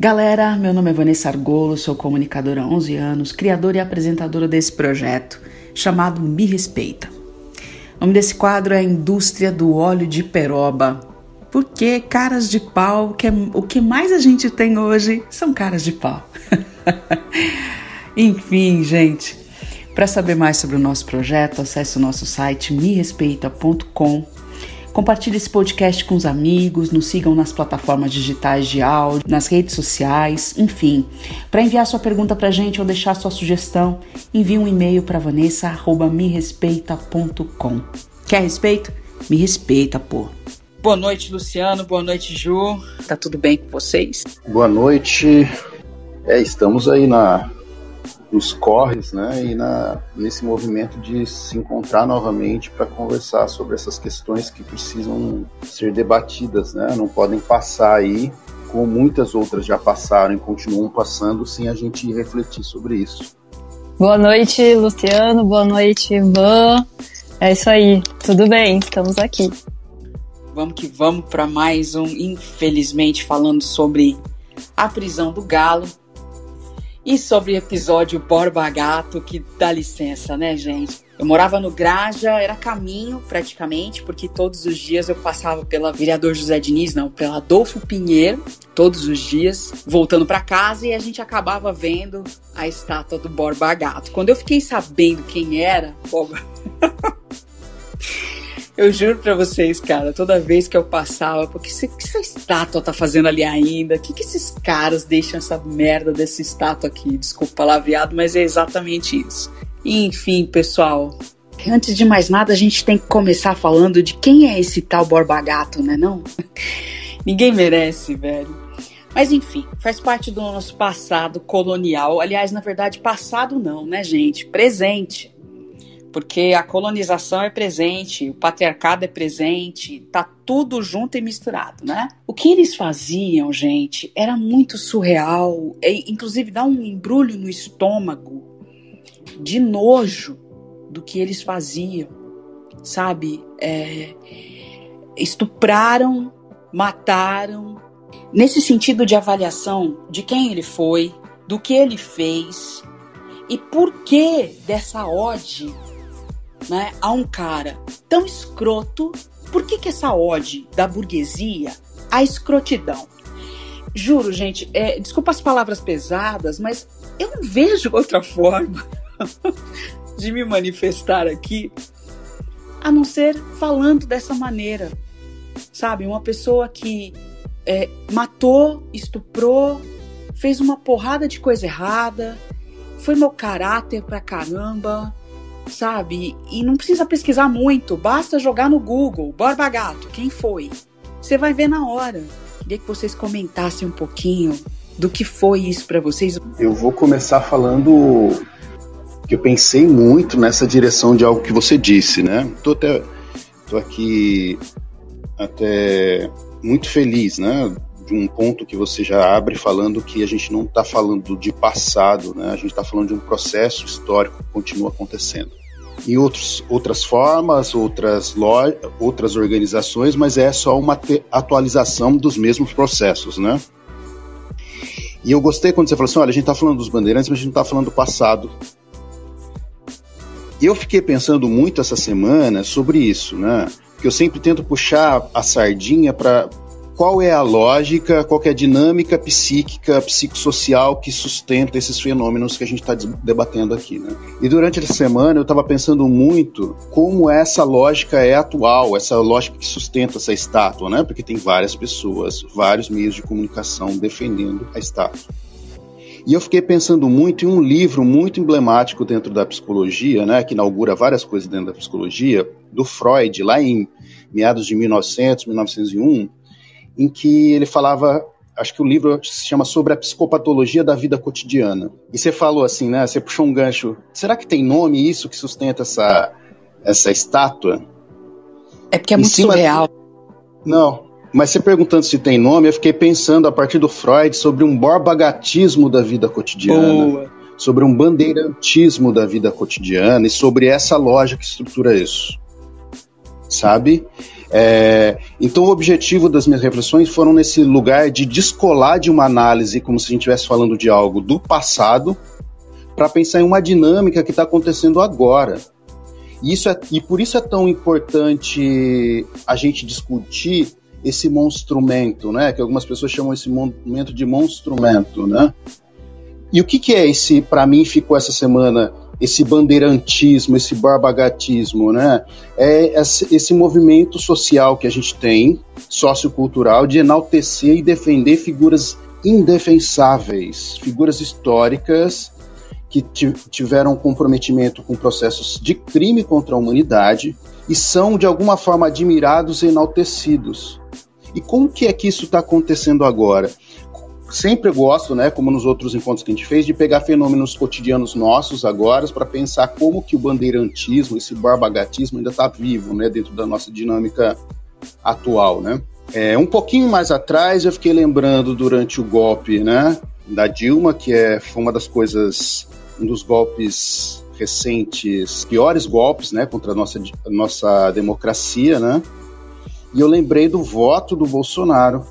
Galera, meu nome é Vanessa Argolo, sou comunicadora há 11 anos, criadora e apresentadora desse projeto chamado Me Respeita. O nome desse quadro é a Indústria do Óleo de Peroba. Porque caras de pau, que é, o que mais a gente tem hoje são caras de pau. Enfim, gente, para saber mais sobre o nosso projeto, acesse o nosso site merespeita.com Compartilhe esse podcast com os amigos, nos sigam nas plataformas digitais de áudio, nas redes sociais, enfim. Para enviar sua pergunta para a gente ou deixar sua sugestão, envie um e-mail para vanessa@merespeita.com. Quer respeito? Me respeita, pô. Boa noite, Luciano. Boa noite, Ju. Tá tudo bem com vocês? Boa noite. É, estamos aí na nos corres, né, e na, nesse movimento de se encontrar novamente para conversar sobre essas questões que precisam ser debatidas, né, não podem passar aí como muitas outras já passaram e continuam passando sem a gente refletir sobre isso. Boa noite, Luciano. Boa noite, Ivan. É isso aí. Tudo bem? Estamos aqui. Vamos que vamos para mais um, infelizmente, falando sobre a prisão do Galo. E sobre o episódio Borba Gato, que dá licença, né, gente? Eu morava no Graja, era caminho praticamente, porque todos os dias eu passava pela vereador José Diniz, não, pela Adolfo Pinheiro, todos os dias, voltando para casa e a gente acabava vendo a estátua do Borba Gato. Quando eu fiquei sabendo quem era, Borba. Eu juro pra vocês, cara, toda vez que eu passava, porque o que essa estátua tá fazendo ali ainda? O que, que esses caras deixam essa merda dessa estátua aqui? Desculpa palavreado, mas é exatamente isso. Enfim, pessoal, antes de mais nada, a gente tem que começar falando de quem é esse tal Borba Gato, né não? Ninguém merece, velho. Mas enfim, faz parte do nosso passado colonial. Aliás, na verdade, passado não, né, gente? Presente porque a colonização é presente, o patriarcado é presente, tá tudo junto e misturado, né? O que eles faziam, gente, era muito surreal, e, inclusive dá um embrulho no estômago de nojo do que eles faziam, sabe? É, estupraram, mataram. Nesse sentido de avaliação de quem ele foi, do que ele fez e por que dessa ode né, a um cara tão escroto, por que, que essa ode da burguesia a escrotidão? Juro, gente, é, desculpa as palavras pesadas, mas eu não vejo outra forma de me manifestar aqui a não ser falando dessa maneira. Sabe, uma pessoa que é, matou, estuprou, fez uma porrada de coisa errada, foi meu caráter pra caramba, sabe? E não precisa pesquisar muito, basta jogar no Google, Borba Gato, quem foi? Você vai ver na hora. Queria que vocês comentassem um pouquinho do que foi isso para vocês. Eu vou começar falando que eu pensei muito nessa direção de algo que você disse, né? Tô até tô aqui até muito feliz, né? De um ponto que você já abre falando que a gente não está falando de passado, né? A gente está falando de um processo histórico que continua acontecendo em outros, outras formas, outras, outras organizações, mas é só uma atualização dos mesmos processos, né? E eu gostei quando você falou assim, olha, a gente está falando dos bandeirantes, mas a gente não está falando do passado. E eu fiquei pensando muito essa semana sobre isso, né? Porque eu sempre tento puxar a sardinha para qual é a lógica, qual é a dinâmica psíquica, psicossocial que sustenta esses fenômenos que a gente está debatendo aqui. Né? E durante essa semana eu estava pensando muito como essa lógica é atual, essa lógica que sustenta essa estátua, né? porque tem várias pessoas, vários meios de comunicação defendendo a estátua. E eu fiquei pensando muito em um livro muito emblemático dentro da psicologia, né, que inaugura várias coisas dentro da psicologia, do Freud, lá em meados de 1900, 1901, em que ele falava acho que o livro se chama Sobre a Psicopatologia da Vida Cotidiana. E você falou assim, né? Você puxou um gancho. Será que tem nome isso que sustenta essa, essa estátua? É porque é muito surreal. Não, mas você perguntando se tem nome, eu fiquei pensando a partir do Freud sobre um borbagatismo da vida cotidiana. Boa. Sobre um bandeirantismo da vida cotidiana e sobre essa loja que estrutura isso. sabe? É, então, o objetivo das minhas reflexões foram nesse lugar de descolar de uma análise, como se a gente estivesse falando de algo do passado, para pensar em uma dinâmica que está acontecendo agora. E, isso é, e por isso é tão importante a gente discutir esse monstrumento, né? Que algumas pessoas chamam esse momento de monstrumento, né? E o que, que é esse, para mim, ficou essa semana esse bandeirantismo, esse barbagatismo, né? É esse movimento social que a gente tem, sociocultural, de enaltecer e defender figuras indefensáveis, figuras históricas que tiveram comprometimento com processos de crime contra a humanidade e são de alguma forma admirados e enaltecidos. E como que é que isso está acontecendo agora? Sempre gosto, né, como nos outros encontros que a gente fez, de pegar fenômenos cotidianos nossos agora para pensar como que o bandeirantismo, esse barbagatismo ainda está vivo, né, dentro da nossa dinâmica atual, né. É, um pouquinho mais atrás eu fiquei lembrando durante o golpe, né, da Dilma, que é, foi uma das coisas, um dos golpes recentes, piores golpes, né, contra a nossa, a nossa democracia, né, e eu lembrei do voto do Bolsonaro,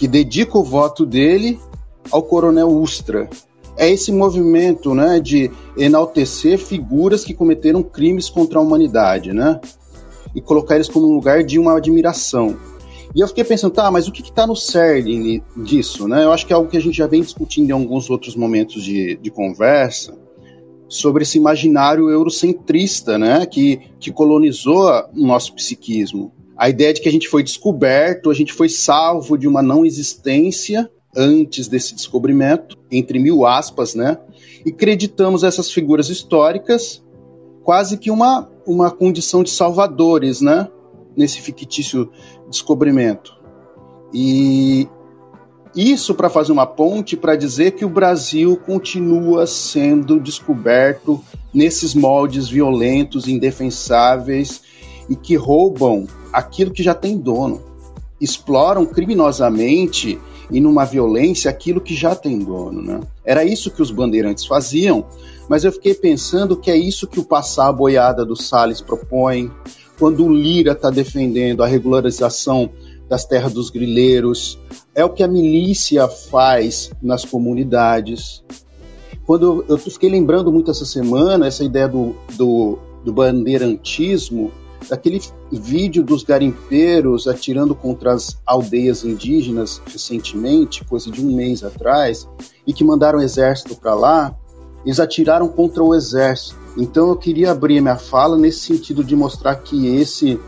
que dedica o voto dele ao coronel Ustra. É esse movimento né, de enaltecer figuras que cometeram crimes contra a humanidade, né? E colocar eles como um lugar de uma admiração. E eu fiquei pensando, tá, mas o que está no cerne disso, né? Eu acho que é algo que a gente já vem discutindo em alguns outros momentos de, de conversa, sobre esse imaginário eurocentrista, né, que, que colonizou o nosso psiquismo a ideia de que a gente foi descoberto, a gente foi salvo de uma não existência antes desse descobrimento, entre mil aspas, né? E creditamos essas figuras históricas quase que uma, uma condição de salvadores, né? Nesse fictício descobrimento. E isso para fazer uma ponte para dizer que o Brasil continua sendo descoberto nesses moldes violentos, indefensáveis e que roubam aquilo que já tem dono. Exploram criminosamente e numa violência aquilo que já tem dono. Né? Era isso que os bandeirantes faziam, mas eu fiquei pensando que é isso que o passar a boiada do Salles propõe, quando o Lira está defendendo a regularização das terras dos grileiros, é o que a milícia faz nas comunidades. Quando eu, fiquei lembrando muito essa semana essa ideia do, do, do bandeirantismo, daquele vídeo dos garimpeiros atirando contra as aldeias indígenas recentemente, coisa de um mês atrás, e que mandaram o exército para lá, eles atiraram contra o exército. Então eu queria abrir minha fala nesse sentido de mostrar que esse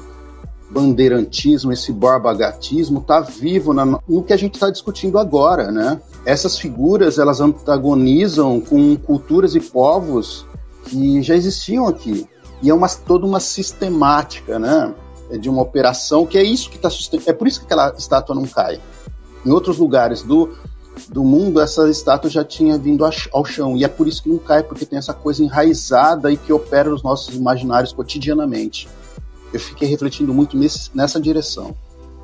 bandeirantismo, esse barbagatismo está vivo na, no que a gente está discutindo agora, né? Essas figuras elas antagonizam com culturas e povos que já existiam aqui. E é uma, toda uma sistemática, né? É de uma operação que é isso que está sustentando. É por isso que aquela estátua não cai. Em outros lugares do, do mundo, essa estátua já tinha vindo ao chão. E é por isso que não cai, porque tem essa coisa enraizada e que opera nos nossos imaginários cotidianamente. Eu fiquei refletindo muito nesse, nessa direção.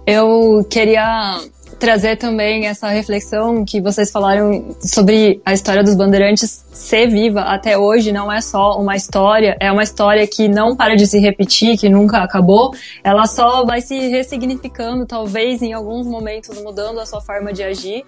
Eu queria trazer também essa reflexão que vocês falaram sobre a história dos bandeirantes ser viva até hoje, não é só uma história, é uma história que não para de se repetir, que nunca acabou, ela só vai se ressignificando, talvez em alguns momentos mudando a sua forma de agir.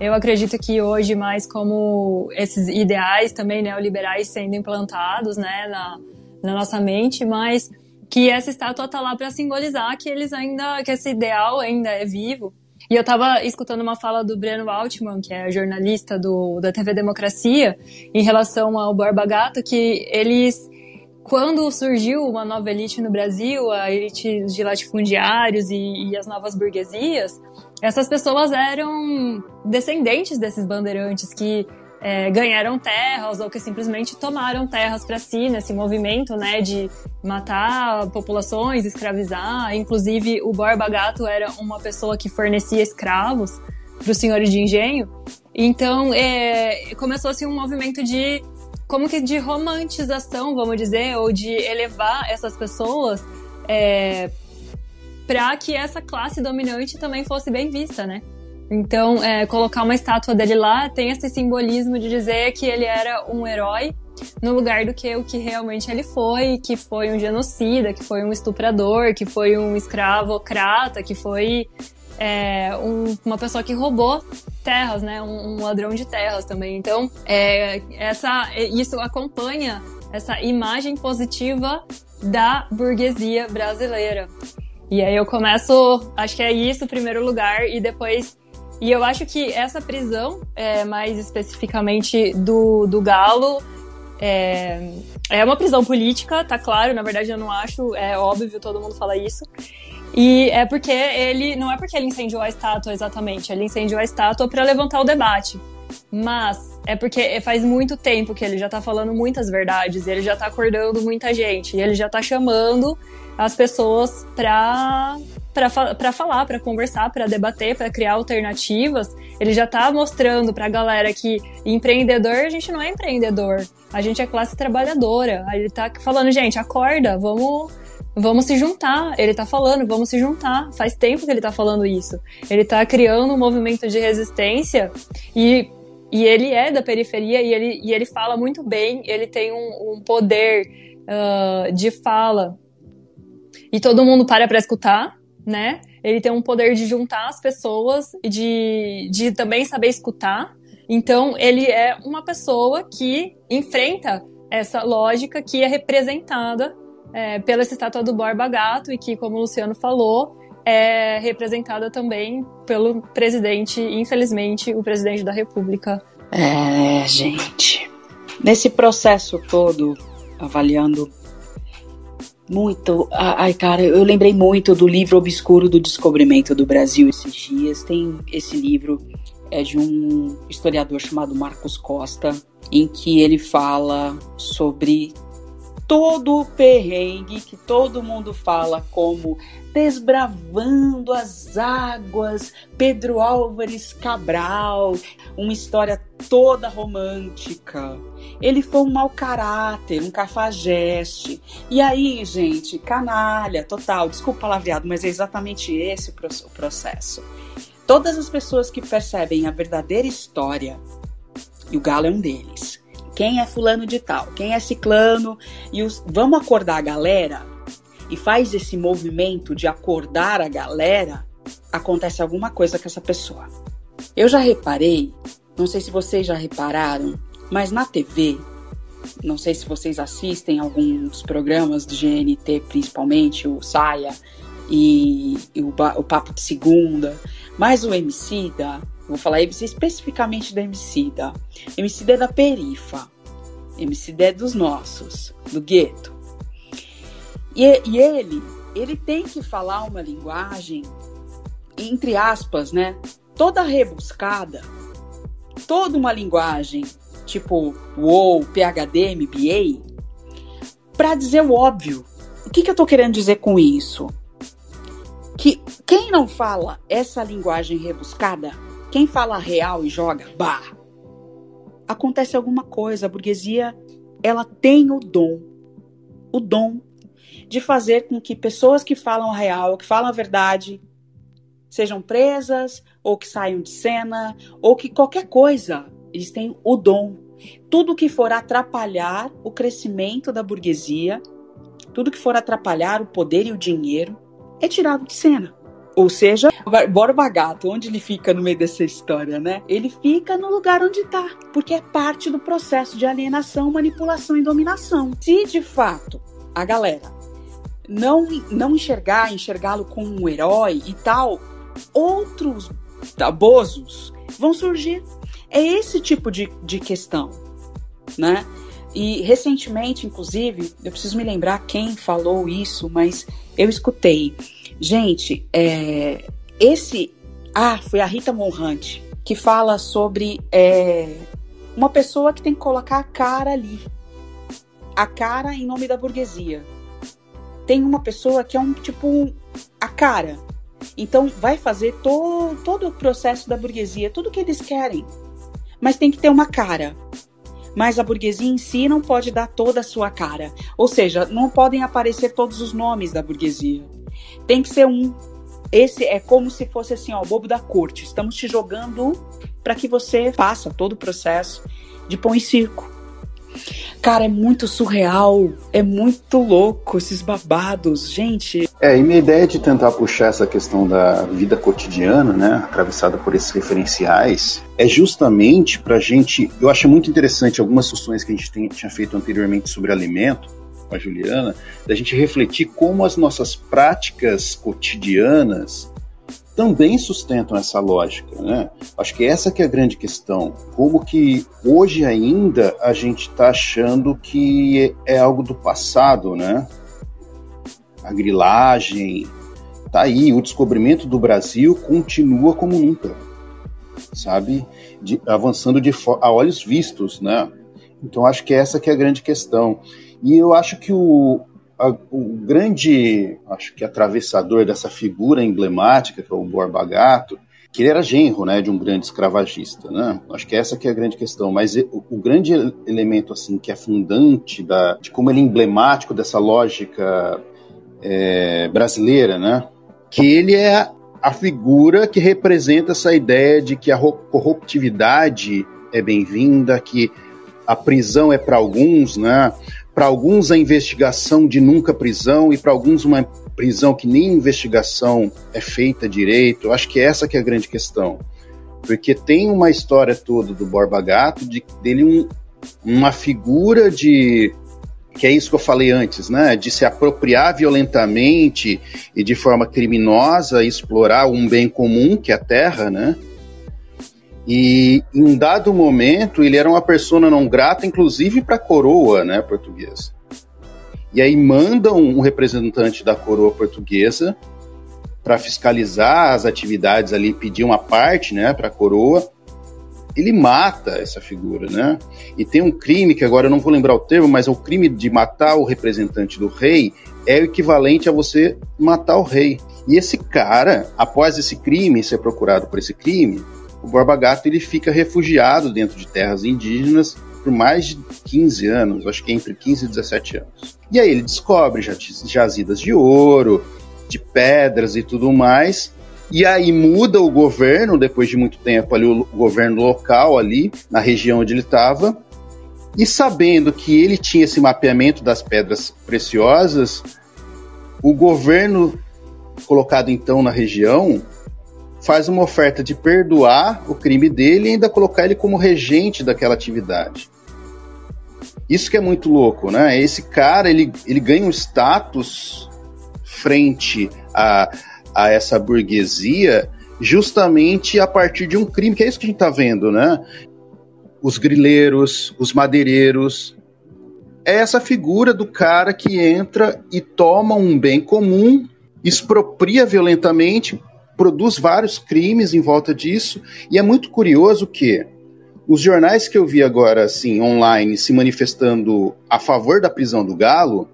Eu acredito que hoje mais como esses ideais também neoliberais sendo implantados, né, na, na nossa mente, mas que essa estátua tá lá para simbolizar que eles ainda, que esse ideal ainda é vivo e eu estava escutando uma fala do Breno Altman, que é jornalista do, da TV Democracia, em relação ao Borba Gato, que eles quando surgiu uma nova elite no Brasil, a elite de latifundiários e, e, as novas burguesias, essas pessoas eram descendentes desses bandeirantes que é, ganharam terras ou que simplesmente tomaram terras para si nesse movimento, né, de matar populações, escravizar. Inclusive, o Borba Gato era uma pessoa que fornecia escravos para os senhores de engenho. Então, é, começou-se um movimento de como que de romantização, vamos dizer, ou de elevar essas pessoas é, para que essa classe dominante também fosse bem vista, né? Então, é, colocar uma estátua dele lá tem esse simbolismo de dizer que ele era um herói no lugar do que o que realmente ele foi, que foi um genocida, que foi um estuprador, que foi um escravocrata, que foi é, um, uma pessoa que roubou terras, né? Um, um ladrão de terras também. Então, é, essa, isso acompanha essa imagem positiva da burguesia brasileira. E aí eu começo, acho que é isso primeiro lugar, e depois. E eu acho que essa prisão, é, mais especificamente do, do Galo, é, é uma prisão política, tá claro, na verdade eu não acho, é óbvio, todo mundo fala isso. E é porque ele. Não é porque ele incendiou a estátua exatamente, ele incendiou a estátua para levantar o debate. Mas é porque faz muito tempo que ele já tá falando muitas verdades, ele já tá acordando muita gente, ele já tá chamando as pessoas pra, pra falar, pra conversar, pra debater, pra criar alternativas. Ele já tá mostrando pra galera que empreendedor, a gente não é empreendedor, a gente é classe trabalhadora. Ele tá falando, gente, acorda, vamos vamos se juntar. Ele tá falando, vamos se juntar. Faz tempo que ele tá falando isso. Ele tá criando um movimento de resistência e, e ele é da periferia e ele, e ele fala muito bem, ele tem um, um poder uh, de fala e todo mundo para para escutar, né? Ele tem um poder de juntar as pessoas e de, de também saber escutar. Então, ele é uma pessoa que enfrenta essa lógica que é representada é, pela estátua do Borba Gato e que, como o Luciano falou, é representada também pelo presidente, infelizmente, o presidente da República. É, gente. Nesse processo todo, avaliando muito. Ai, cara, eu lembrei muito do livro Obscuro do Descobrimento do Brasil esses dias. Tem esse livro, é de um historiador chamado Marcos Costa, em que ele fala sobre todo o perrengue que todo mundo fala como desbravando as águas, Pedro Álvares Cabral, uma história toda romântica. Ele foi um mau caráter, um cafajeste. E aí, gente, canalha total. Desculpa palavreado, mas é exatamente esse o processo. Todas as pessoas que percebem a verdadeira história, e o Galo é um deles, quem é fulano de tal, quem é ciclano, e os, vamos acordar a galera, e faz esse movimento de acordar a galera, acontece alguma coisa com essa pessoa. Eu já reparei, não sei se vocês já repararam, mas na TV, não sei se vocês assistem alguns programas do GNT, principalmente o Saia e, e o, o Papo de Segunda, mas o MC da Vou falar MC especificamente da Emicida. Emicida é da perifa. Emicida é dos nossos, do gueto. E, e ele, ele tem que falar uma linguagem, entre aspas, né? Toda rebuscada, toda uma linguagem, tipo WoW, PHD, MBA, para dizer o óbvio. O que, que eu tô querendo dizer com isso? Que quem não fala essa linguagem rebuscada quem fala real e joga, bah, acontece alguma coisa. A burguesia, ela tem o dom, o dom de fazer com que pessoas que falam a real, que falam a verdade, sejam presas, ou que saiam de cena, ou que qualquer coisa, eles têm o dom. Tudo que for atrapalhar o crescimento da burguesia, tudo que for atrapalhar o poder e o dinheiro, é tirado de cena. Ou seja, Borba Gato, onde ele fica no meio dessa história, né? Ele fica no lugar onde tá, porque é parte do processo de alienação, manipulação e dominação. Se de fato a galera não, não enxergar, enxergá-lo como um herói e tal, outros tabosos vão surgir. É esse tipo de, de questão, né? E recentemente, inclusive, eu preciso me lembrar quem falou isso, mas eu escutei Gente, é, esse. Ah, foi a Rita Monrante, que fala sobre é, uma pessoa que tem que colocar a cara ali. A cara em nome da burguesia. Tem uma pessoa que é um tipo. a cara. Então vai fazer to, todo o processo da burguesia, tudo que eles querem. Mas tem que ter uma cara. Mas a burguesia em si não pode dar toda a sua cara. Ou seja, não podem aparecer todos os nomes da burguesia. Tem que ser um. Esse é como se fosse assim, ó, o bobo da corte. Estamos te jogando para que você faça todo o processo de pão e circo. Cara, é muito surreal, é muito louco esses babados, gente. É, e minha ideia de tentar puxar essa questão da vida cotidiana, né, atravessada por esses referenciais, é justamente para a gente. Eu acho muito interessante algumas sessões que a gente tem, tinha feito anteriormente sobre alimento, com a Juliana, da gente refletir como as nossas práticas cotidianas também sustentam essa lógica, né? Acho que essa que é a grande questão. Como que hoje ainda a gente está achando que é algo do passado, né? A grilagem, tá aí, o descobrimento do Brasil continua como nunca, sabe? De, avançando de a olhos vistos, né? Então acho que essa que é a grande questão. E eu acho que o, a, o grande, acho que atravessador dessa figura emblemática, que é o Borba Gato, que ele era genro, né, de um grande escravagista, né? Acho que essa que é a grande questão. Mas o, o grande elemento, assim, que é fundante da, de como ele é emblemático dessa lógica é, brasileira, né? Que ele é a figura que representa essa ideia de que a corruptividade é bem-vinda, que a prisão é para alguns, né? Para alguns, a investigação de nunca prisão, e para alguns, uma prisão que nem investigação é feita direito. Eu acho que essa que é a grande questão. Porque tem uma história toda do Borba Gato, de, dele um, uma figura de que é isso que eu falei antes, né? De se apropriar violentamente e de forma criminosa, explorar um bem comum, que é a terra, né? E em dado momento ele era uma persona não grata, inclusive para a coroa né, portuguesa. E aí mandam um representante da coroa portuguesa para fiscalizar as atividades ali, pedir uma parte né, para a coroa. Ele mata essa figura, né? E tem um crime que agora eu não vou lembrar o termo, mas o crime de matar o representante do rei é o equivalente a você matar o rei. E esse cara, após esse crime, ser procurado por esse crime, o Borba Gato ele fica refugiado dentro de terras indígenas por mais de 15 anos, acho que entre 15 e 17 anos. E aí ele descobre jazidas de ouro, de pedras e tudo mais. E aí muda o governo, depois de muito tempo ali, o governo local ali, na região onde ele estava. E sabendo que ele tinha esse mapeamento das pedras preciosas, o governo colocado então na região faz uma oferta de perdoar o crime dele e ainda colocar ele como regente daquela atividade. Isso que é muito louco, né? Esse cara, ele, ele ganha um status frente a, a essa burguesia justamente a partir de um crime, que é isso que a gente está vendo, né? Os grileiros, os madeireiros. É essa figura do cara que entra e toma um bem comum, expropria violentamente produz vários crimes em volta disso, e é muito curioso que os jornais que eu vi agora, assim, online, se manifestando a favor da prisão do Galo,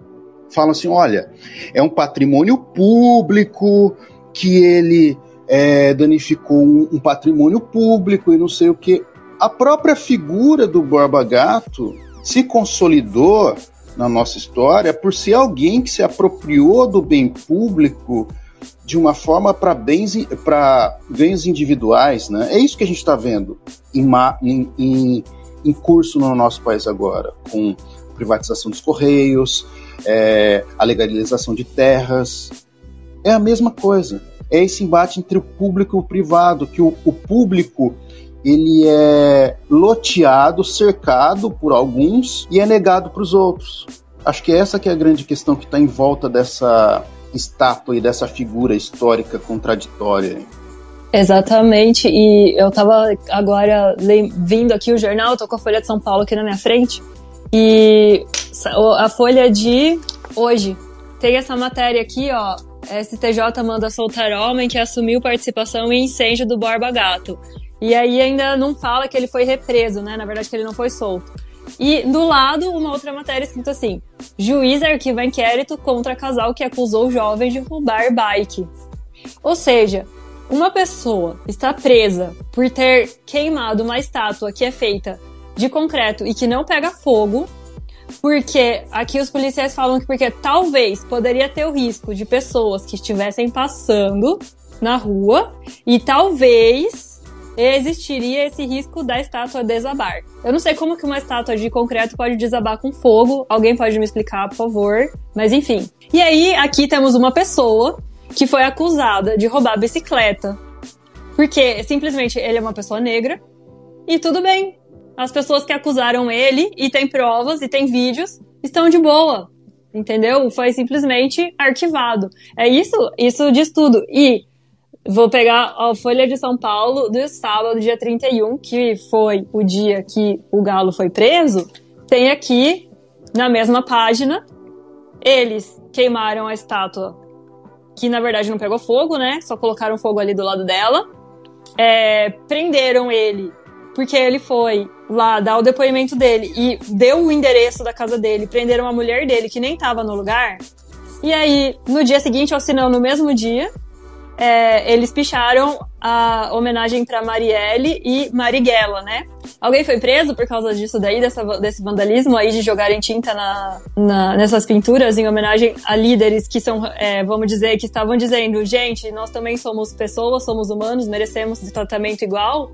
falam assim: olha, é um patrimônio público, que ele é, danificou um, patrimônio público e não sei o que. A própria figura do Borba Gato se consolidou na nossa história por ser alguém que se apropriou do bem público de uma forma para bens para ganhos individuais, né? É isso que a gente está vendo em, em, em, em, curso no nosso país agora, com privatização dos correios, é, a legalização de terras. É a mesma coisa. É esse embate entre o público e o privado, que o, o público ele é loteado, cercado por alguns e é negado para os outros. Acho que essa que é a grande questão que está em volta dessa estátua e dessa figura histórica contraditória. Exatamente, e eu tava agora vindo aqui o jornal, tô com a Folha de São Paulo aqui na minha frente, e a Folha de hoje tem essa matéria aqui, ó. STJ manda soltar homem que assumiu participação em incêndio do Borba Gato. E aí ainda não fala que ele foi represo, né? Na verdade, que ele não foi solto. E do lado, uma outra matéria escrita assim: Juiz arquiva inquérito contra casal que acusou jovens de roubar bike. Ou seja, uma pessoa está presa por ter queimado uma estátua que é feita de concreto e que não pega fogo, porque aqui os policiais falam que porque talvez poderia ter o risco de pessoas que estivessem passando na rua e talvez existiria esse risco da estátua desabar. Eu não sei como que uma estátua de concreto pode desabar com fogo. Alguém pode me explicar, por favor? Mas enfim. E aí, aqui temos uma pessoa que foi acusada de roubar bicicleta. Porque simplesmente ele é uma pessoa negra e tudo bem. As pessoas que acusaram ele e tem provas e tem vídeos estão de boa. Entendeu? Foi simplesmente arquivado. É isso, isso diz tudo. E Vou pegar a Folha de São Paulo do sábado, dia 31, que foi o dia que o Galo foi preso. Tem aqui, na mesma página, eles queimaram a estátua, que na verdade não pegou fogo, né? Só colocaram fogo ali do lado dela. É, prenderam ele, porque ele foi lá dar o depoimento dele e deu o endereço da casa dele. Prenderam a mulher dele, que nem tava no lugar. E aí, no dia seguinte, assinando no mesmo dia, é, eles picharam a homenagem para Marielle e Marighella, né? Alguém foi preso por causa disso daí, dessa, desse vandalismo aí de jogarem tinta na, na, nessas pinturas em homenagem a líderes que são, é, vamos dizer, que estavam dizendo, gente, nós também somos pessoas, somos humanos, merecemos tratamento igual?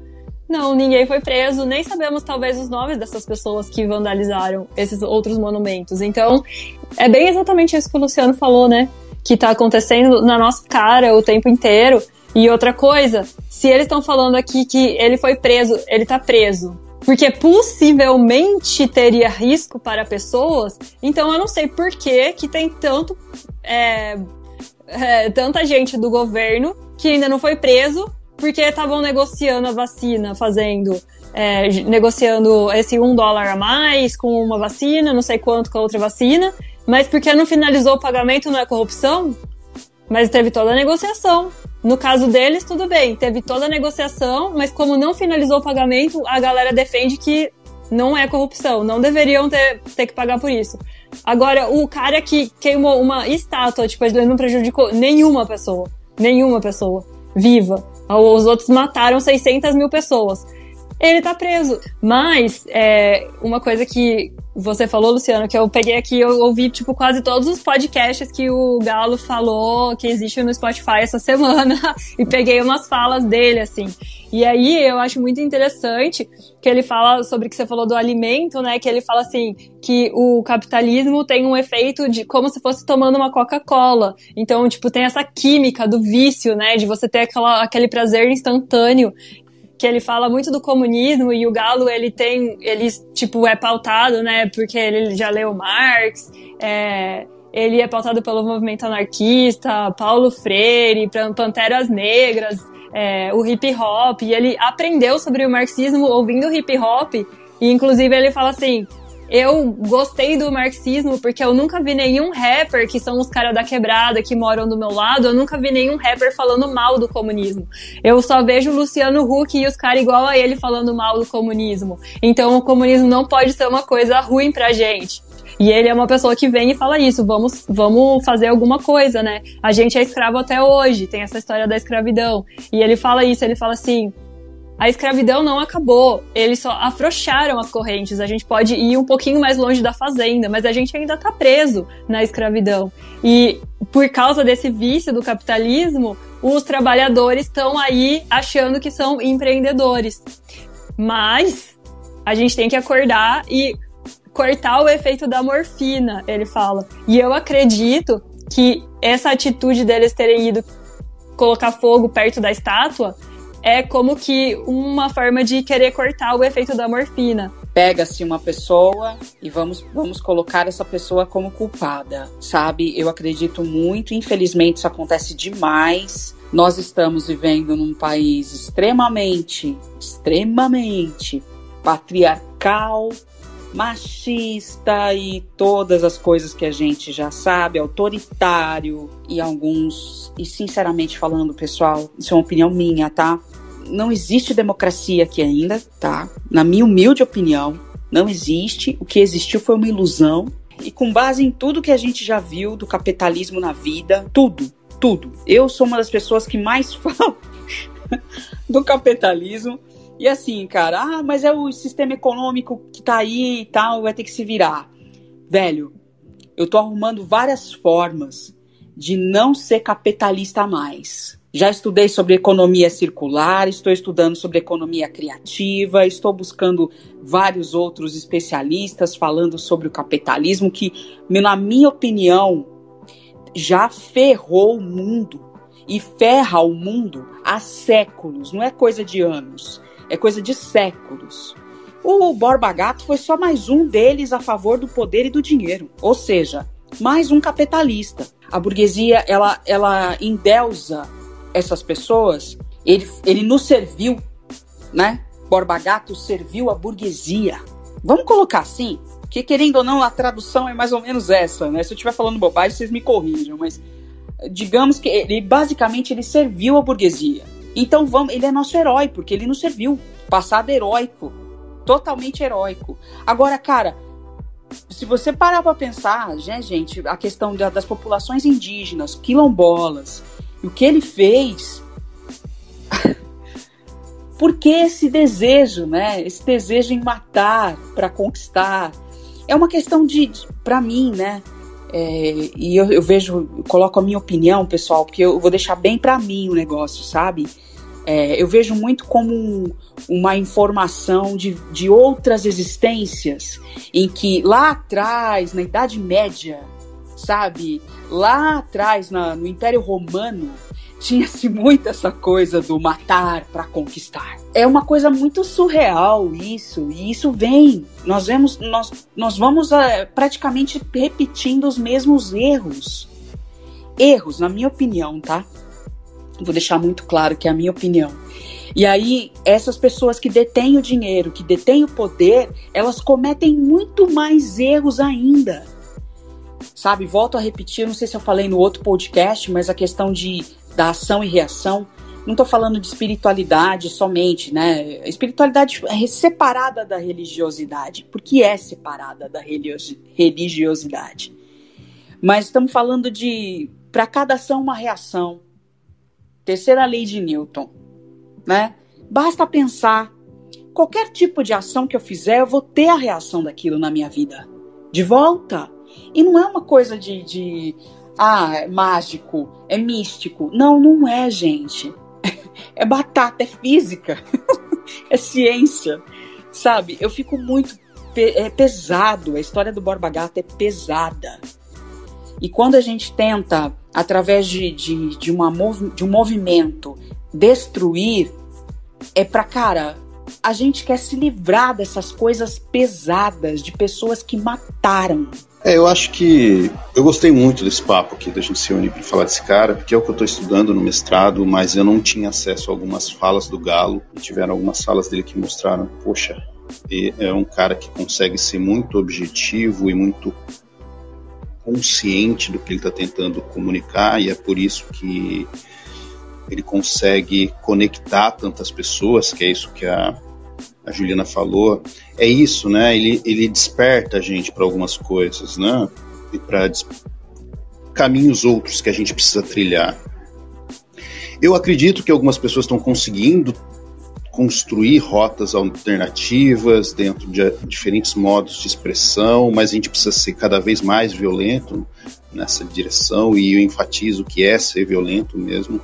Não, ninguém foi preso, nem sabemos talvez os nomes dessas pessoas que vandalizaram esses outros monumentos. Então, é bem exatamente isso que o Luciano falou, né? Que tá acontecendo na nossa cara o tempo inteiro. E outra coisa, se eles estão falando aqui que ele foi preso, ele tá preso porque possivelmente teria risco para pessoas, então eu não sei por que que tem tanto é, é, tanta gente do governo que ainda não foi preso porque estavam negociando a vacina, fazendo é, negociando esse um dólar a mais com uma vacina, não sei quanto com a outra vacina, mas porque não finalizou o pagamento não é corrupção? Mas teve toda a negociação. No caso deles, tudo bem, teve toda a negociação, mas como não finalizou o pagamento, a galera defende que não é corrupção, não deveriam ter, ter que pagar por isso. Agora, o cara que queimou uma estátua, tipo, ele não prejudicou nenhuma pessoa, nenhuma pessoa viva. Os outros mataram 600 mil pessoas ele tá preso. Mas, é, uma coisa que você falou, Luciano, que eu peguei aqui, eu ouvi, tipo, quase todos os podcasts que o Galo falou que existe no Spotify essa semana, e peguei umas falas dele, assim. E aí, eu acho muito interessante que ele fala sobre o que você falou do alimento, né, que ele fala assim, que o capitalismo tem um efeito de como se fosse tomando uma Coca-Cola. Então, tipo, tem essa química do vício, né, de você ter aquela, aquele prazer instantâneo que ele fala muito do comunismo e o Galo ele tem ele tipo é pautado né porque ele já leu Marx é, ele é pautado pelo movimento anarquista Paulo Freire Panteras Negras é, o hip hop e ele aprendeu sobre o marxismo ouvindo hip hop e inclusive ele fala assim eu gostei do marxismo porque eu nunca vi nenhum rapper, que são os caras da quebrada que moram do meu lado, eu nunca vi nenhum rapper falando mal do comunismo. Eu só vejo o Luciano Huck e os caras igual a ele falando mal do comunismo. Então o comunismo não pode ser uma coisa ruim pra gente. E ele é uma pessoa que vem e fala isso, vamos, vamos fazer alguma coisa, né? A gente é escravo até hoje, tem essa história da escravidão. E ele fala isso, ele fala assim: a escravidão não acabou, eles só afrouxaram as correntes. A gente pode ir um pouquinho mais longe da fazenda, mas a gente ainda está preso na escravidão. E por causa desse vício do capitalismo, os trabalhadores estão aí achando que são empreendedores. Mas a gente tem que acordar e cortar o efeito da morfina, ele fala. E eu acredito que essa atitude deles terem ido colocar fogo perto da estátua é como que uma forma de querer cortar o efeito da morfina. Pega-se uma pessoa e vamos, vamos colocar essa pessoa como culpada, sabe? Eu acredito muito, infelizmente isso acontece demais. Nós estamos vivendo num país extremamente, extremamente patriarcal, machista e todas as coisas que a gente já sabe, autoritário e alguns, e sinceramente falando, pessoal, isso é uma opinião minha, tá? Não existe democracia aqui ainda, tá? Na minha humilde opinião, não existe. O que existiu foi uma ilusão. E com base em tudo que a gente já viu do capitalismo na vida, tudo, tudo. Eu sou uma das pessoas que mais falo do capitalismo e assim, cara, ah, mas é o sistema econômico que tá aí e tal, vai ter que se virar. Velho, eu tô arrumando várias formas de não ser capitalista mais. Já estudei sobre economia circular, estou estudando sobre economia criativa, estou buscando vários outros especialistas falando sobre o capitalismo, que, na minha opinião, já ferrou o mundo e ferra o mundo há séculos, não é coisa de anos, é coisa de séculos. O Borba Gato foi só mais um deles a favor do poder e do dinheiro, ou seja, mais um capitalista. A burguesia, ela, ela endeusa essas pessoas, ele, ele nos serviu, né? Borba Gato serviu a burguesia. Vamos colocar assim, que querendo ou não, a tradução é mais ou menos essa, né? Se eu estiver falando bobagem, vocês me corrijam, mas digamos que ele basicamente ele serviu a burguesia. Então vamos, ele é nosso herói porque ele nos serviu. Passado heróico, totalmente heróico. Agora, cara, se você parar para pensar, né, gente, a questão das populações indígenas, quilombolas, e o que ele fez. Por que esse desejo, né? Esse desejo em matar para conquistar? É uma questão de, de para mim, né? É, e eu, eu, vejo, eu coloco a minha opinião, pessoal, porque eu vou deixar bem para mim o negócio, sabe? É, eu vejo muito como um, uma informação de, de outras existências, em que lá atrás, na Idade Média, sabe? Lá atrás, na, no Império Romano, tinha-se muito essa coisa do matar para conquistar. É uma coisa muito surreal isso, e isso vem. Nós vemos, nós, nós vamos é, praticamente repetindo os mesmos erros. Erros, na minha opinião, tá? Vou deixar muito claro que é a minha opinião. E aí, essas pessoas que detêm o dinheiro, que detêm o poder, elas cometem muito mais erros ainda sabe? Volto a repetir, não sei se eu falei no outro podcast, mas a questão de da ação e reação. Não estou falando de espiritualidade somente, né? Espiritualidade é separada da religiosidade, porque é separada da religiosidade. Mas estamos falando de para cada ação uma reação. Terceira lei de Newton, né? Basta pensar qualquer tipo de ação que eu fizer, eu vou ter a reação daquilo na minha vida. De volta. E não é uma coisa de, de ah, é mágico, é místico. Não, não é, gente. É batata, é física, é ciência, sabe? Eu fico muito pe é pesado. A história do Borba Gato é pesada. E quando a gente tenta, através de, de, de, uma de um movimento, destruir, é pra, cara, a gente quer se livrar dessas coisas pesadas, de pessoas que mataram, é, eu acho que eu gostei muito desse papo aqui da gente se unir para falar desse cara, porque é o que eu estou estudando no mestrado, mas eu não tinha acesso a algumas falas do Galo, e tiveram algumas falas dele que mostraram, poxa, é um cara que consegue ser muito objetivo e muito consciente do que ele está tentando comunicar, e é por isso que ele consegue conectar tantas pessoas, que é isso que a a Juliana falou, é isso, né? Ele, ele desperta a gente para algumas coisas, né? E para caminhos outros que a gente precisa trilhar. Eu acredito que algumas pessoas estão conseguindo construir rotas alternativas dentro de diferentes modos de expressão, mas a gente precisa ser cada vez mais violento nessa direção e eu enfatizo que é ser violento mesmo.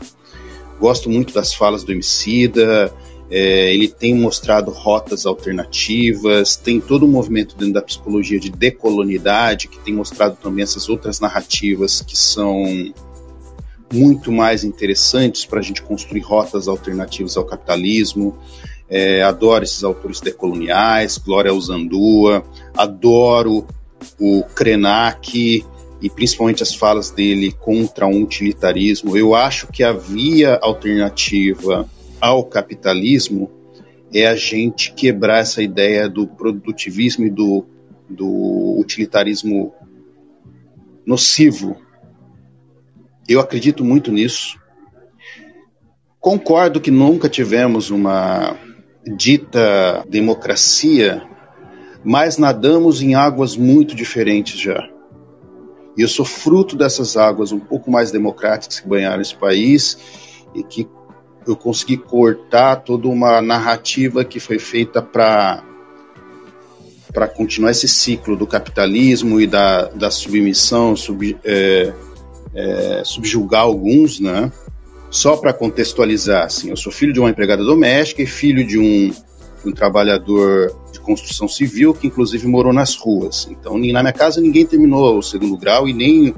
Gosto muito das falas do Emicida, é, ele tem mostrado rotas alternativas, tem todo um movimento dentro da psicologia de decolonidade, que tem mostrado também essas outras narrativas que são muito mais interessantes para a gente construir rotas alternativas ao capitalismo. É, adoro esses autores decoloniais, Glória Uzandua, adoro o Krenak e principalmente as falas dele contra o utilitarismo. Eu acho que a via alternativa ao capitalismo é a gente quebrar essa ideia do produtivismo e do, do utilitarismo nocivo. Eu acredito muito nisso. Concordo que nunca tivemos uma dita democracia, mas nadamos em águas muito diferentes já. E eu sou fruto dessas águas um pouco mais democráticas que banharam esse país e que eu consegui cortar toda uma narrativa que foi feita para para continuar esse ciclo do capitalismo e da, da submissão, sub, é, é, subjugar alguns, né? Só para contextualizar, assim, eu sou filho de uma empregada doméstica e filho de um, de um trabalhador de construção civil que inclusive morou nas ruas. Então, na minha casa ninguém terminou o segundo grau e nem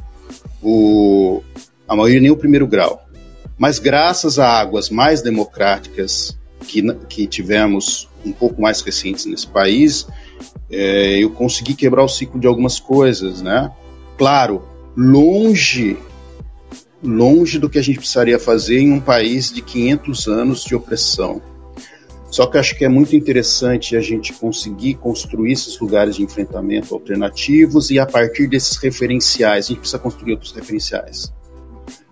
o a maioria nem o primeiro grau. Mas graças a águas mais democráticas que, que tivemos um pouco mais recentes nesse país, é, eu consegui quebrar o ciclo de algumas coisas, né? Claro, longe, longe do que a gente precisaria fazer em um país de 500 anos de opressão. Só que acho que é muito interessante a gente conseguir construir esses lugares de enfrentamento alternativos e a partir desses referenciais, a gente precisa construir outros referenciais.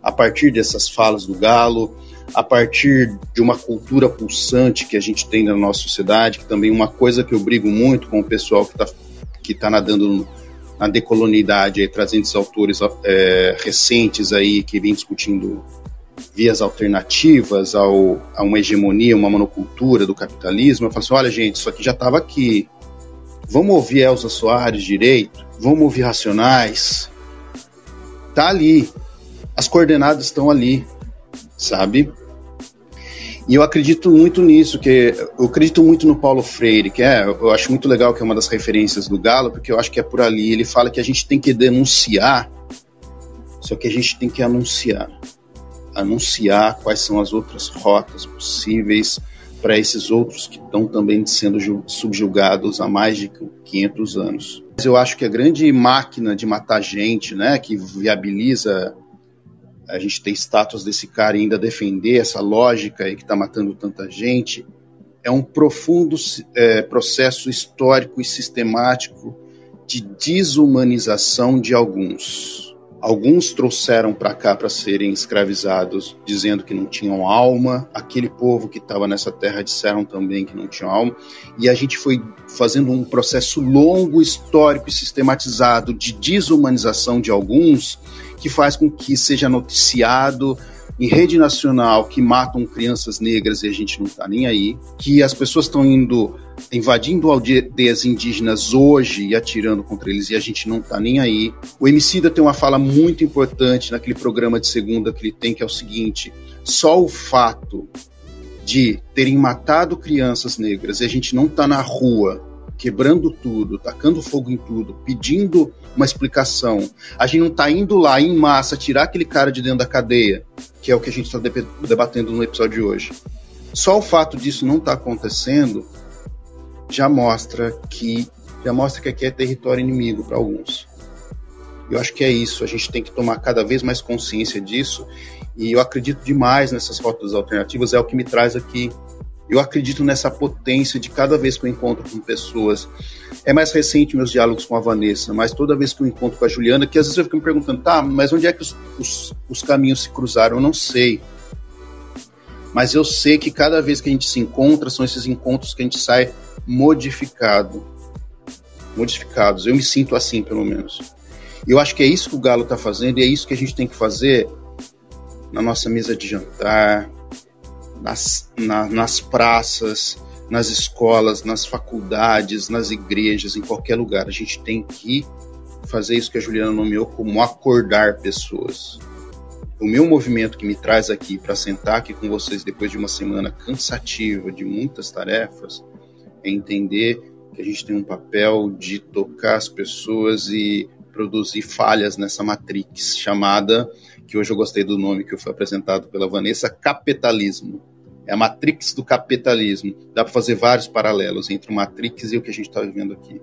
A partir dessas falas do Galo, a partir de uma cultura pulsante que a gente tem na nossa sociedade, que também é uma coisa que eu brigo muito com o pessoal que está que tá nadando na decolonialidade, aí, trazendo esses autores é, recentes aí que vêm discutindo vias alternativas ao, a uma hegemonia, uma monocultura do capitalismo. Eu falo assim, olha gente, isso aqui já estava aqui. Vamos ouvir Elza Soares direito? Vamos ouvir Racionais? Tá ali. As coordenadas estão ali sabe? E eu acredito muito nisso, que eu acredito muito no Paulo Freire, que é, eu acho muito legal que é uma das referências do Galo, porque eu acho que é por ali. Ele fala que a gente tem que denunciar, só que a gente tem que anunciar. Anunciar quais são as outras rotas possíveis para esses outros que estão também sendo subjugados há mais de 500 anos. Eu acho que a grande máquina de matar gente, né, que viabiliza a gente ter status desse cara e ainda defender essa lógica aí que está matando tanta gente, é um profundo é, processo histórico e sistemático de desumanização de alguns. Alguns trouxeram para cá para serem escravizados, dizendo que não tinham alma. Aquele povo que estava nessa terra disseram também que não tinham alma. E a gente foi fazendo um processo longo, histórico e sistematizado de desumanização de alguns que faz com que seja noticiado em rede nacional que matam crianças negras e a gente não está nem aí, que as pessoas estão indo invadindo aldeias indígenas hoje e atirando contra eles e a gente não está nem aí. O Emicida tem uma fala muito importante naquele programa de segunda que ele tem, que é o seguinte: só o fato de terem matado crianças negras e a gente não está na rua quebrando tudo, tacando fogo em tudo, pedindo uma explicação. A gente não está indo lá em massa tirar aquele cara de dentro da cadeia, que é o que a gente está debatendo no episódio de hoje. Só o fato disso não estar tá acontecendo já mostra que já mostra que aqui é território inimigo para alguns. Eu acho que é isso. A gente tem que tomar cada vez mais consciência disso. E eu acredito demais nessas rotas alternativas. É o que me traz aqui eu acredito nessa potência de cada vez que eu encontro com pessoas. É mais recente meus diálogos com a Vanessa, mas toda vez que eu encontro com a Juliana, que às vezes eu fico me perguntando, tá, mas onde é que os, os, os caminhos se cruzaram? Eu não sei. Mas eu sei que cada vez que a gente se encontra, são esses encontros que a gente sai modificado. Modificados. Eu me sinto assim, pelo menos. Eu acho que é isso que o Galo está fazendo e é isso que a gente tem que fazer na nossa mesa de jantar, nas, na, nas praças, nas escolas, nas faculdades, nas igrejas, em qualquer lugar. A gente tem que fazer isso que a Juliana nomeou como acordar pessoas. O meu movimento que me traz aqui para sentar aqui com vocês depois de uma semana cansativa, de muitas tarefas, é entender que a gente tem um papel de tocar as pessoas e produzir falhas nessa matrix chamada, que hoje eu gostei do nome que foi apresentado pela Vanessa, capitalismo é a matrix do capitalismo. Dá para fazer vários paralelos entre o Matrix e o que a gente está vivendo aqui.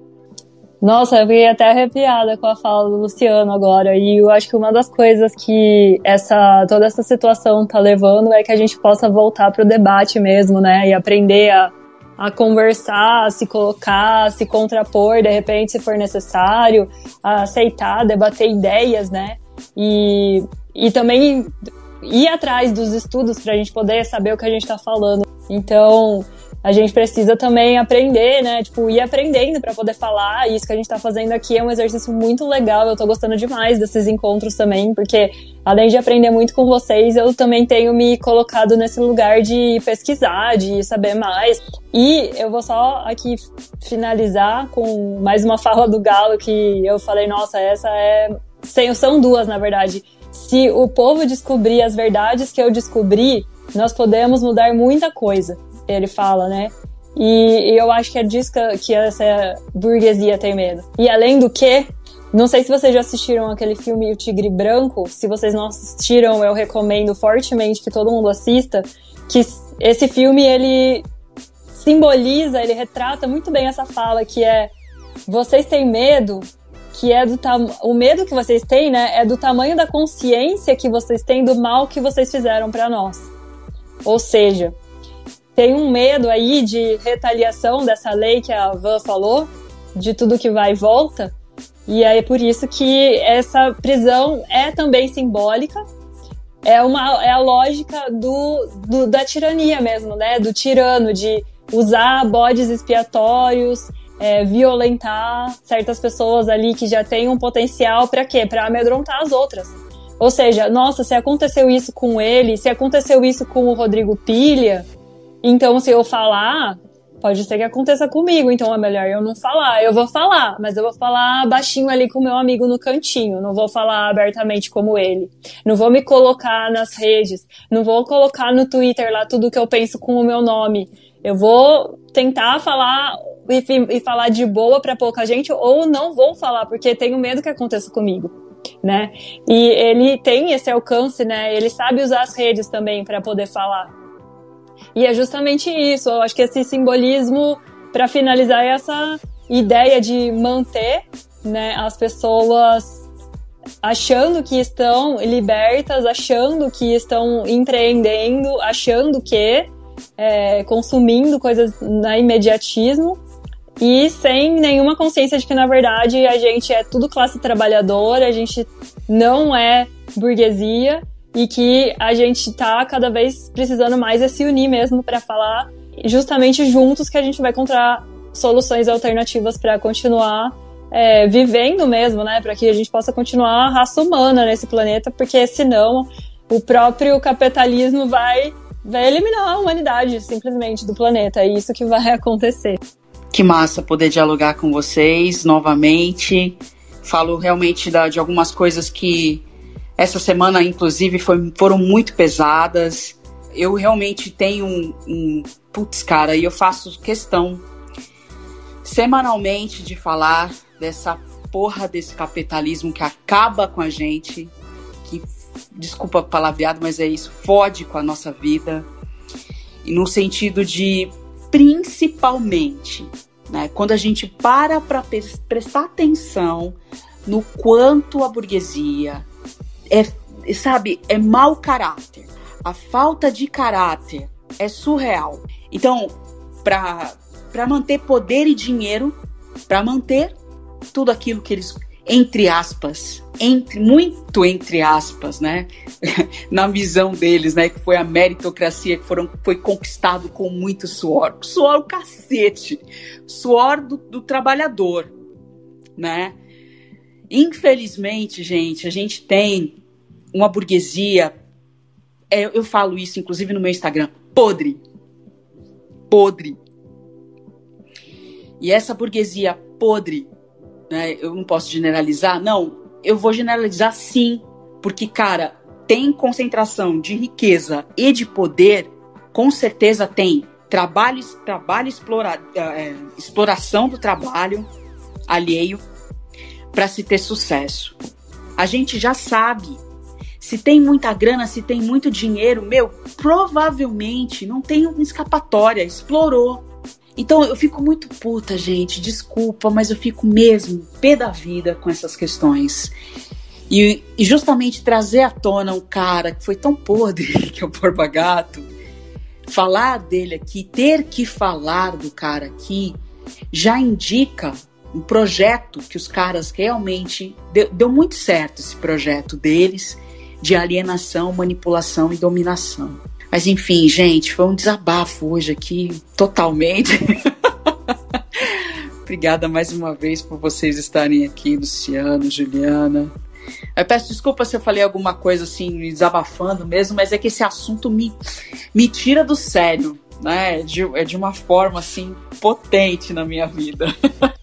Nossa, eu fiquei até arrepiada com a fala do Luciano agora. E eu acho que uma das coisas que essa toda essa situação tá levando é que a gente possa voltar para o debate mesmo, né? E aprender a, a conversar, a se colocar, a se contrapor, de repente, se for necessário, a aceitar, debater ideias, né? E, e também ir atrás dos estudos para a gente poder saber o que a gente está falando. Então, a gente precisa também aprender, né? Tipo, ir aprendendo para poder falar. E isso que a gente tá fazendo aqui é um exercício muito legal. Eu tô gostando demais desses encontros também, porque além de aprender muito com vocês, eu também tenho me colocado nesse lugar de pesquisar, de saber mais. E eu vou só aqui finalizar com mais uma fala do Galo que eu falei, nossa, essa é. São duas, na verdade se o povo descobrir as verdades que eu descobri, nós podemos mudar muita coisa. Ele fala, né? E, e eu acho que é disso que, que essa burguesia tem medo. E além do que, não sei se vocês já assistiram aquele filme O Tigre Branco. Se vocês não assistiram, eu recomendo fortemente que todo mundo assista. Que esse filme ele simboliza, ele retrata muito bem essa fala que é vocês têm medo, que é do o medo que vocês têm, né, é do tamanho da consciência que vocês têm do mal que vocês fizeram para nós. Ou seja, tem um medo aí de retaliação dessa lei que a Van falou, de tudo que vai e volta. E é por isso que essa prisão é também simbólica. É, uma, é a lógica do, do da tirania mesmo, né? Do tirano, de usar bodes expiatórios, é, violentar certas pessoas ali que já têm um potencial para quê? Para amedrontar as outras. Ou seja, nossa, se aconteceu isso com ele, se aconteceu isso com o Rodrigo Pilha, então se eu falar, pode ser que aconteça comigo, então é melhor eu não falar. Eu vou falar, mas eu vou falar baixinho ali com meu amigo no cantinho, não vou falar abertamente como ele. Não vou me colocar nas redes, não vou colocar no Twitter lá tudo que eu penso com o meu nome. Eu vou tentar falar e, e falar de boa para pouca gente ou não vou falar porque tenho medo que aconteça comigo, né? E ele tem esse alcance, né? Ele sabe usar as redes também para poder falar. E é justamente isso. Eu acho que esse simbolismo para finalizar é essa ideia de manter, né, as pessoas achando que estão libertas, achando que estão empreendendo, achando que é, consumindo coisas na imediatismo e sem nenhuma consciência de que, na verdade, a gente é tudo classe trabalhadora, a gente não é burguesia e que a gente está cada vez precisando mais é se unir mesmo para falar justamente juntos que a gente vai encontrar soluções alternativas para continuar é, vivendo mesmo, né? Para que a gente possa continuar a raça humana nesse planeta, porque senão o próprio capitalismo vai, vai eliminar a humanidade simplesmente do planeta. É isso que vai acontecer. Que massa poder dialogar com vocês novamente. Falo realmente da, de algumas coisas que essa semana, inclusive, foi, foram muito pesadas. Eu realmente tenho um, um. Putz, cara, e eu faço questão semanalmente de falar dessa porra desse capitalismo que acaba com a gente, que, desculpa palavreado, mas é isso, fode com a nossa vida. E no sentido de principalmente, né, quando a gente para para prestar atenção no quanto a burguesia é, sabe, é mau caráter. A falta de caráter é surreal. Então, para manter poder e dinheiro, para manter tudo aquilo que eles entre aspas, entre muito entre aspas, né, na visão deles, né, que foi a meritocracia que foram, foi conquistado com muito suor, suor o cacete, suor do, do trabalhador, né. Infelizmente, gente, a gente tem uma burguesia, é, eu falo isso inclusive no meu Instagram, podre, podre. E essa burguesia podre né? Eu não posso generalizar, não. Eu vou generalizar sim, porque cara, tem concentração de riqueza e de poder, com certeza tem. Trabalho, trabalho explora, é, exploração do trabalho alheio para se ter sucesso. A gente já sabe. Se tem muita grana, se tem muito dinheiro, meu, provavelmente não tem uma escapatória, explorou. Então eu fico muito puta, gente, desculpa, mas eu fico mesmo pé da vida com essas questões. E, e justamente trazer à tona um cara que foi tão podre, que é o Borba Gato, falar dele aqui, ter que falar do cara aqui, já indica um projeto que os caras realmente. Deu, deu muito certo esse projeto deles de alienação, manipulação e dominação. Mas enfim, gente, foi um desabafo hoje aqui, totalmente. Obrigada mais uma vez por vocês estarem aqui, Luciano, Juliana. Eu peço desculpa se eu falei alguma coisa assim, desabafando mesmo, mas é que esse assunto me, me tira do sério, né? De, é de uma forma assim potente na minha vida.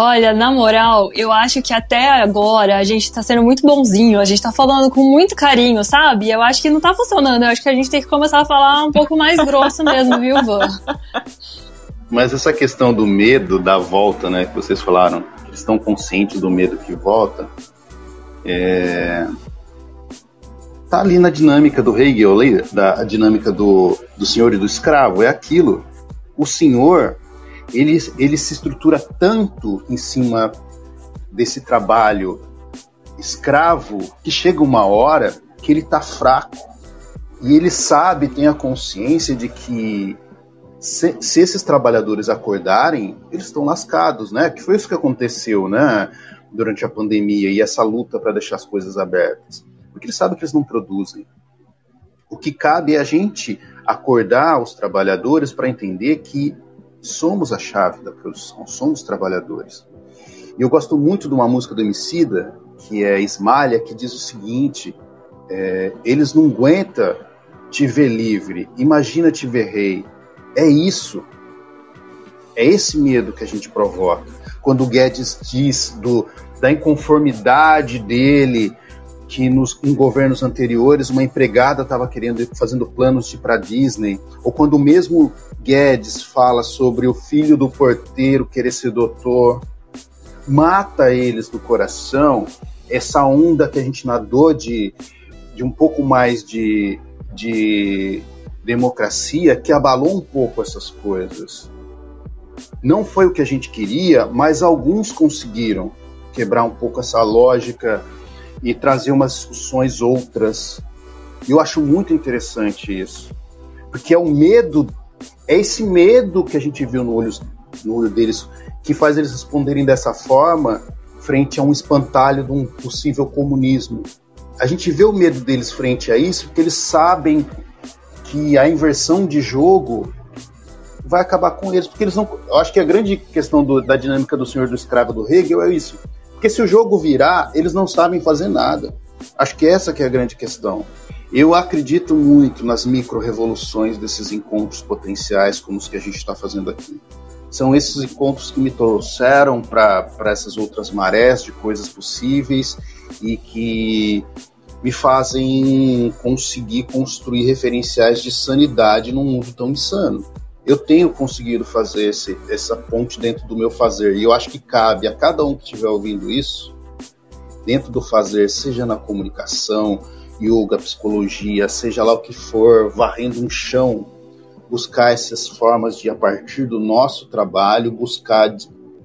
Olha, na moral, eu acho que até agora a gente tá sendo muito bonzinho, a gente tá falando com muito carinho, sabe? Eu acho que não tá funcionando, eu acho que a gente tem que começar a falar um pouco mais grosso mesmo, viu, Van? Mas essa questão do medo da volta, né, que vocês falaram, eles estão conscientes do medo que volta, é... tá ali na dinâmica do Hegel, da dinâmica do, do senhor e do escravo, é aquilo. O senhor ele, ele se estrutura tanto em cima desse trabalho escravo que chega uma hora que ele está fraco e ele sabe, tem a consciência de que se, se, esses trabalhadores acordarem, eles estão lascados, né? Que foi isso que aconteceu, né? Durante a pandemia e essa luta para deixar as coisas abertas, porque eles sabem que eles não produzem. O que cabe é a gente acordar os trabalhadores para entender que somos a chave da produção, somos trabalhadores. E eu gosto muito de uma música do Emicida, que é Esmalha, que diz o seguinte, é, eles não aguentam te ver livre, imagina te ver rei. É isso. É esse medo que a gente provoca. Quando o Guedes diz do, da inconformidade dele, que nos, em governos anteriores uma empregada estava querendo fazendo planos de ir para Disney, ou quando mesmo Guedes fala sobre o filho do porteiro querer ser doutor, mata eles do coração essa onda que a gente nadou de, de um pouco mais de, de democracia que abalou um pouco essas coisas. Não foi o que a gente queria, mas alguns conseguiram quebrar um pouco essa lógica e trazer umas discussões outras. Eu acho muito interessante isso, porque é o medo, é esse medo que a gente viu no olho, no olho deles que faz eles responderem dessa forma frente a um espantalho de um possível comunismo. A gente vê o medo deles frente a isso porque eles sabem que a inversão de jogo vai acabar com eles, porque eles não. Eu acho que a grande questão do, da dinâmica do senhor do escravo do Hegel é isso. Porque se o jogo virar, eles não sabem fazer nada. Acho que essa que é a grande questão. Eu acredito muito nas micro-revoluções desses encontros potenciais como os que a gente está fazendo aqui. São esses encontros que me trouxeram para essas outras marés de coisas possíveis e que me fazem conseguir construir referenciais de sanidade num mundo tão insano eu tenho conseguido fazer esse, essa ponte dentro do meu fazer. E eu acho que cabe a cada um que estiver ouvindo isso, dentro do fazer, seja na comunicação, yoga, psicologia, seja lá o que for, varrendo um chão, buscar essas formas de, a partir do nosso trabalho, buscar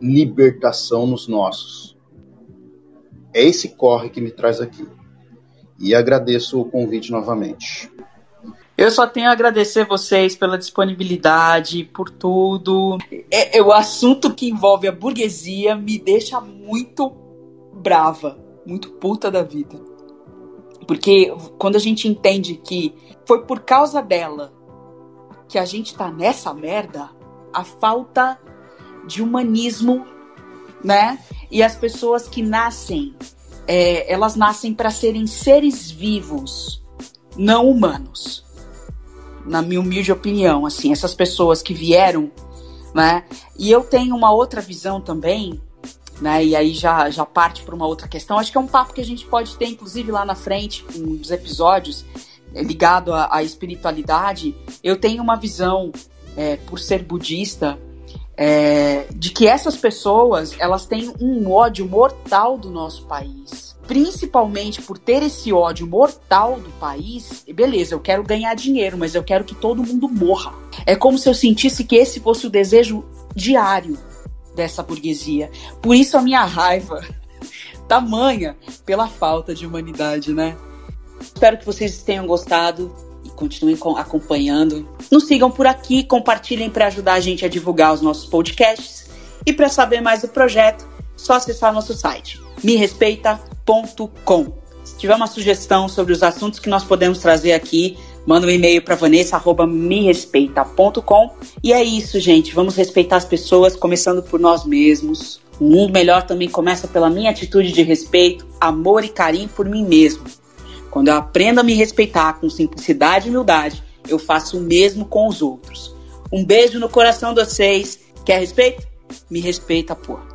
libertação nos nossos. É esse corre que me traz aqui. E agradeço o convite novamente. Eu só tenho a agradecer vocês pela disponibilidade, por tudo. É, é, o assunto que envolve a burguesia me deixa muito brava, muito puta da vida. Porque quando a gente entende que foi por causa dela que a gente tá nessa merda, a falta de humanismo, né? E as pessoas que nascem, é, elas nascem para serem seres vivos, não humanos na minha humilde opinião, assim, essas pessoas que vieram, né? E eu tenho uma outra visão também, né? E aí já, já parte para uma outra questão. Acho que é um papo que a gente pode ter, inclusive, lá na frente, com os episódios é, ligado à, à espiritualidade. Eu tenho uma visão, é, por ser budista, é, de que essas pessoas elas têm um ódio mortal do nosso país principalmente por ter esse ódio mortal do país, beleza, eu quero ganhar dinheiro, mas eu quero que todo mundo morra. É como se eu sentisse que esse fosse o desejo diário dessa burguesia. Por isso a minha raiva tamanha pela falta de humanidade, né? Espero que vocês tenham gostado e continuem acompanhando. Nos sigam por aqui, compartilhem para ajudar a gente a divulgar os nossos podcasts. E para saber mais do projeto, só acessar nosso site merespeita.com. Se tiver uma sugestão sobre os assuntos que nós podemos trazer aqui, manda um e-mail para vanessa@merespeita.com. E é isso, gente. Vamos respeitar as pessoas, começando por nós mesmos. Um mundo melhor também começa pela minha atitude de respeito, amor e carinho por mim mesmo. Quando eu aprendo a me respeitar com simplicidade e humildade, eu faço o mesmo com os outros. Um beijo no coração de vocês. Quer respeito? Me respeita, porra.